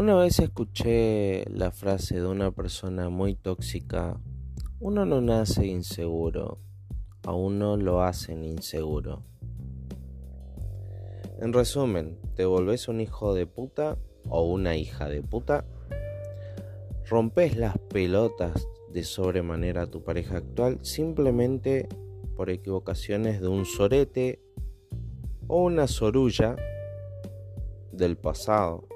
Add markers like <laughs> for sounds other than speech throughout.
Una vez escuché la frase de una persona muy tóxica, uno no nace inseguro, a uno lo hacen inseguro. En resumen, te volvés un hijo de puta o una hija de puta, rompes las pelotas de sobremanera a tu pareja actual simplemente por equivocaciones de un sorete o una sorulla del pasado.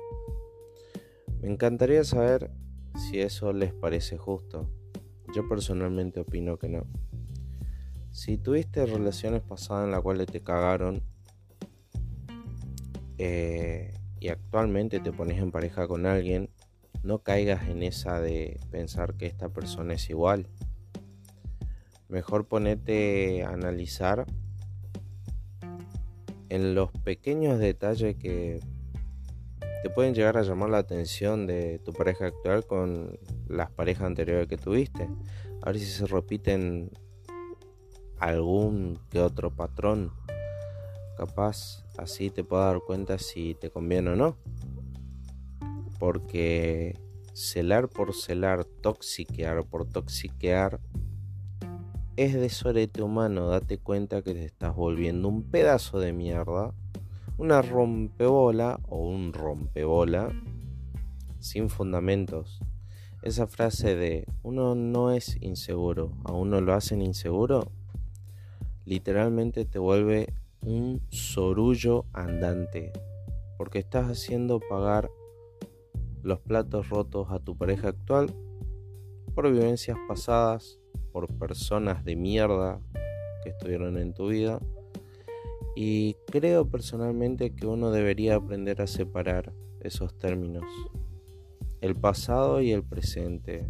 Me encantaría saber si eso les parece justo. Yo personalmente opino que no. Si tuviste relaciones pasadas en las cuales te cagaron eh, y actualmente te pones en pareja con alguien, no caigas en esa de pensar que esta persona es igual. Mejor ponete a analizar en los pequeños detalles que te pueden llegar a llamar la atención de tu pareja actual con las parejas anteriores que tuviste. A ver si se repiten algún que otro patrón. Capaz así te puedo dar cuenta si te conviene o no. Porque celar por celar, toxiquear por toxiquear, es de sorete humano. Date cuenta que te estás volviendo un pedazo de mierda una rompebola o un rompebola sin fundamentos. Esa frase de uno no es inseguro, a uno lo hacen inseguro, literalmente te vuelve un sorullo andante, porque estás haciendo pagar los platos rotos a tu pareja actual por vivencias pasadas, por personas de mierda que estuvieron en tu vida y creo personalmente que uno debería aprender a separar esos términos, el pasado y el presente.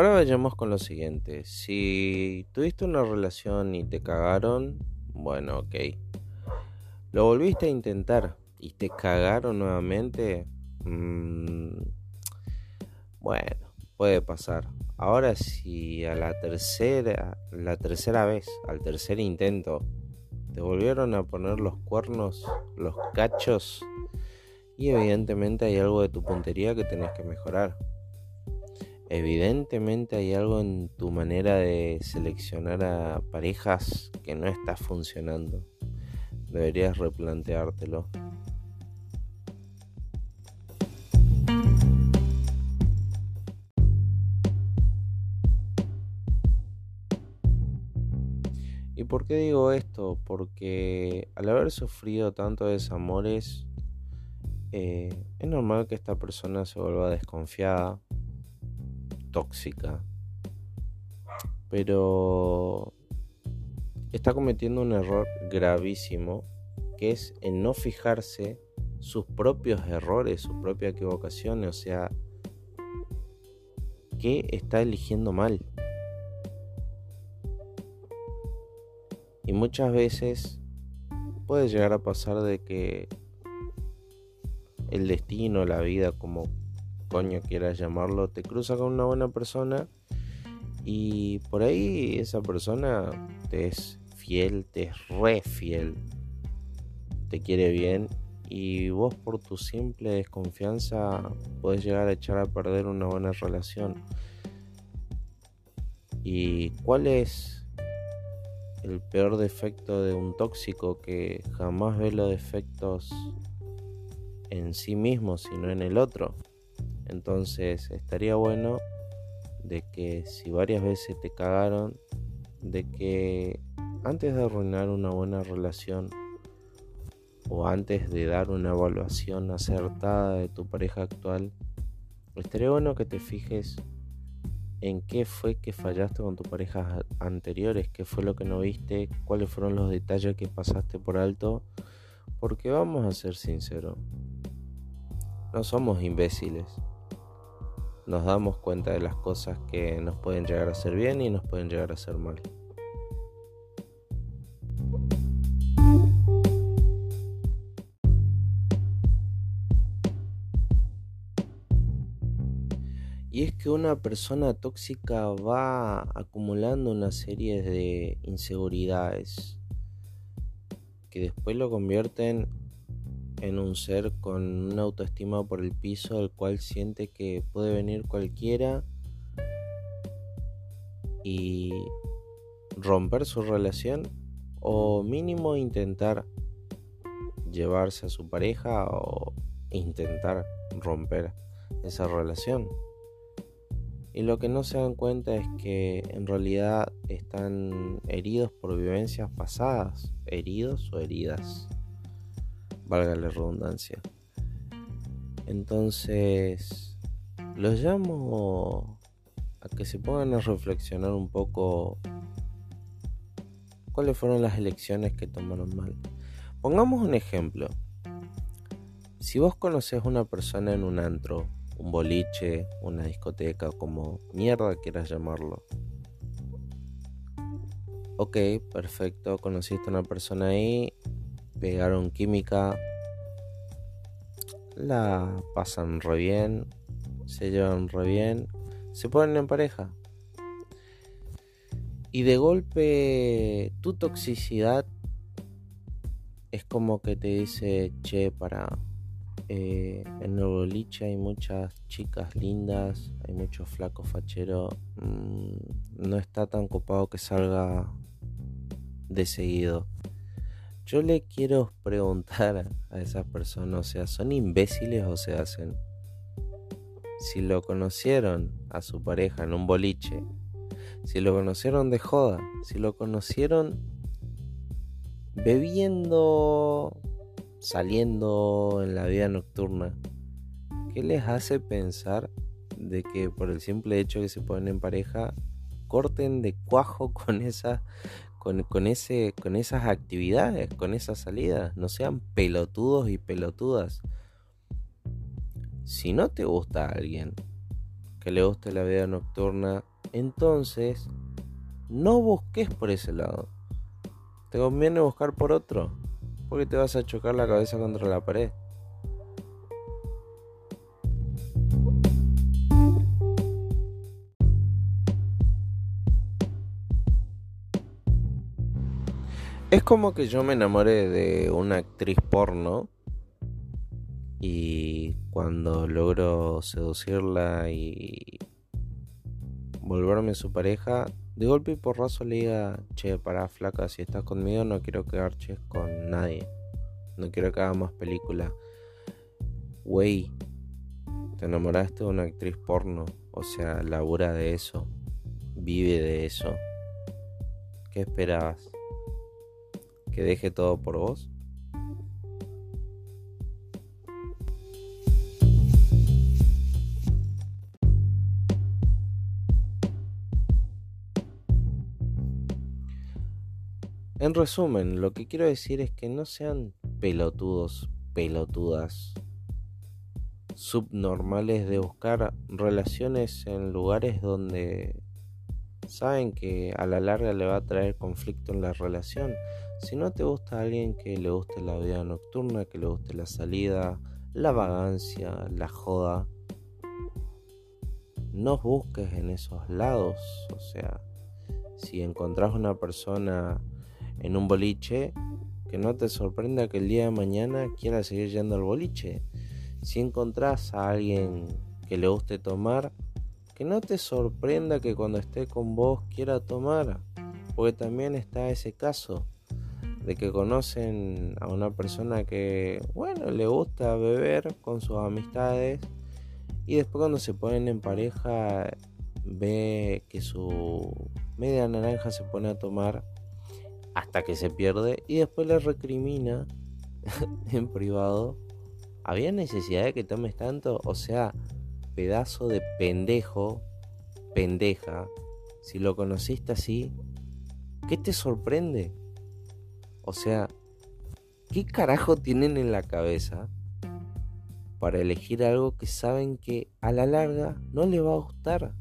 Ahora vayamos con lo siguiente. Si tuviste una relación y te cagaron, bueno, ok. Lo volviste a intentar, y te cagaron nuevamente, mm, bueno, puede pasar. Ahora si a la tercera, la tercera vez, al tercer intento, te volvieron a poner los cuernos, los cachos, y evidentemente hay algo de tu puntería que tenés que mejorar. Evidentemente hay algo en tu manera de seleccionar a parejas que no está funcionando. Deberías replanteártelo. ¿Y por qué digo esto? Porque al haber sufrido tantos desamores, eh, es normal que esta persona se vuelva desconfiada, tóxica, pero está cometiendo un error gravísimo que es en no fijarse sus propios errores, sus propias equivocaciones, o sea, que está eligiendo mal. Muchas veces puede llegar a pasar de que el destino, la vida, como coño quieras llamarlo, te cruza con una buena persona y por ahí esa persona te es fiel, te es re fiel, te quiere bien y vos por tu simple desconfianza puedes llegar a echar a perder una buena relación. ¿Y cuál es el peor defecto de un tóxico que jamás ve los defectos en sí mismo, sino en el otro. Entonces estaría bueno de que si varias veces te cagaron, de que antes de arruinar una buena relación o antes de dar una evaluación acertada de tu pareja actual, estaría bueno que te fijes en qué fue que fallaste con tus parejas anteriores, qué fue lo que no viste, cuáles fueron los detalles que pasaste por alto, porque vamos a ser sinceros, no somos imbéciles. Nos damos cuenta de las cosas que nos pueden llegar a hacer bien y nos pueden llegar a hacer mal. Y es que una persona tóxica va acumulando una serie de inseguridades que después lo convierten en un ser con una autoestima por el piso, el cual siente que puede venir cualquiera y romper su relación o mínimo intentar llevarse a su pareja o intentar romper esa relación. Y lo que no se dan cuenta es que en realidad están heridos por vivencias pasadas, heridos o heridas, valga la redundancia. Entonces, los llamo a que se pongan a reflexionar un poco cuáles fueron las elecciones que tomaron mal. Pongamos un ejemplo. Si vos conoces a una persona en un antro, un boliche, una discoteca, como mierda quieras llamarlo. Ok, perfecto, conociste a una persona ahí, pegaron química, la pasan re bien, se llevan re bien, se ponen en pareja. Y de golpe tu toxicidad es como que te dice, che, para, eh, en el boliche hay muchas chicas lindas, hay muchos flacos facheros, mm, no está tan copado que salga de seguido. Yo le quiero preguntar a esas personas, o sea, ¿son imbéciles o se hacen? Si lo conocieron a su pareja en un boliche, si lo conocieron de joda, si lo conocieron bebiendo, saliendo en la vida nocturna, ¿qué les hace pensar de que por el simple hecho que se ponen en pareja corten de cuajo <laughs> con esa con, con, ese, con esas actividades, con esas salidas, no sean pelotudos y pelotudas. Si no te gusta a alguien que le guste la vida nocturna, entonces no busques por ese lado. Te conviene buscar por otro, porque te vas a chocar la cabeza contra la pared. Es como que yo me enamoré de una actriz porno y cuando logro seducirla y volverme su pareja, de golpe y porrazo le diga, che, para flaca, si estás conmigo no quiero que arches con nadie. No quiero que haga más película. Wey, te enamoraste de una actriz porno. O sea, labura de eso. Vive de eso. ¿Qué esperabas? ¿Que deje todo por vos? En resumen, lo que quiero decir es que no sean pelotudos, pelotudas, subnormales de buscar relaciones en lugares donde saben que a la larga le va a traer conflicto en la relación. Si no te gusta alguien que le guste la vida nocturna, que le guste la salida, la vagancia, la joda, no busques en esos lados. O sea, si encontrás una persona en un boliche, que no te sorprenda que el día de mañana quieras seguir yendo al boliche. Si encontrás a alguien que le guste tomar, que no te sorprenda que cuando esté con vos quiera tomar, porque también está ese caso de que conocen a una persona que, bueno, le gusta beber con sus amistades y después cuando se ponen en pareja ve que su media naranja se pone a tomar hasta que se pierde y después le recrimina <laughs> en privado. ¿Había necesidad de que tomes tanto? O sea, pedazo de pendejo, pendeja, si lo conociste así, ¿qué te sorprende? O sea, ¿qué carajo tienen en la cabeza para elegir algo que saben que a la larga no le va a gustar?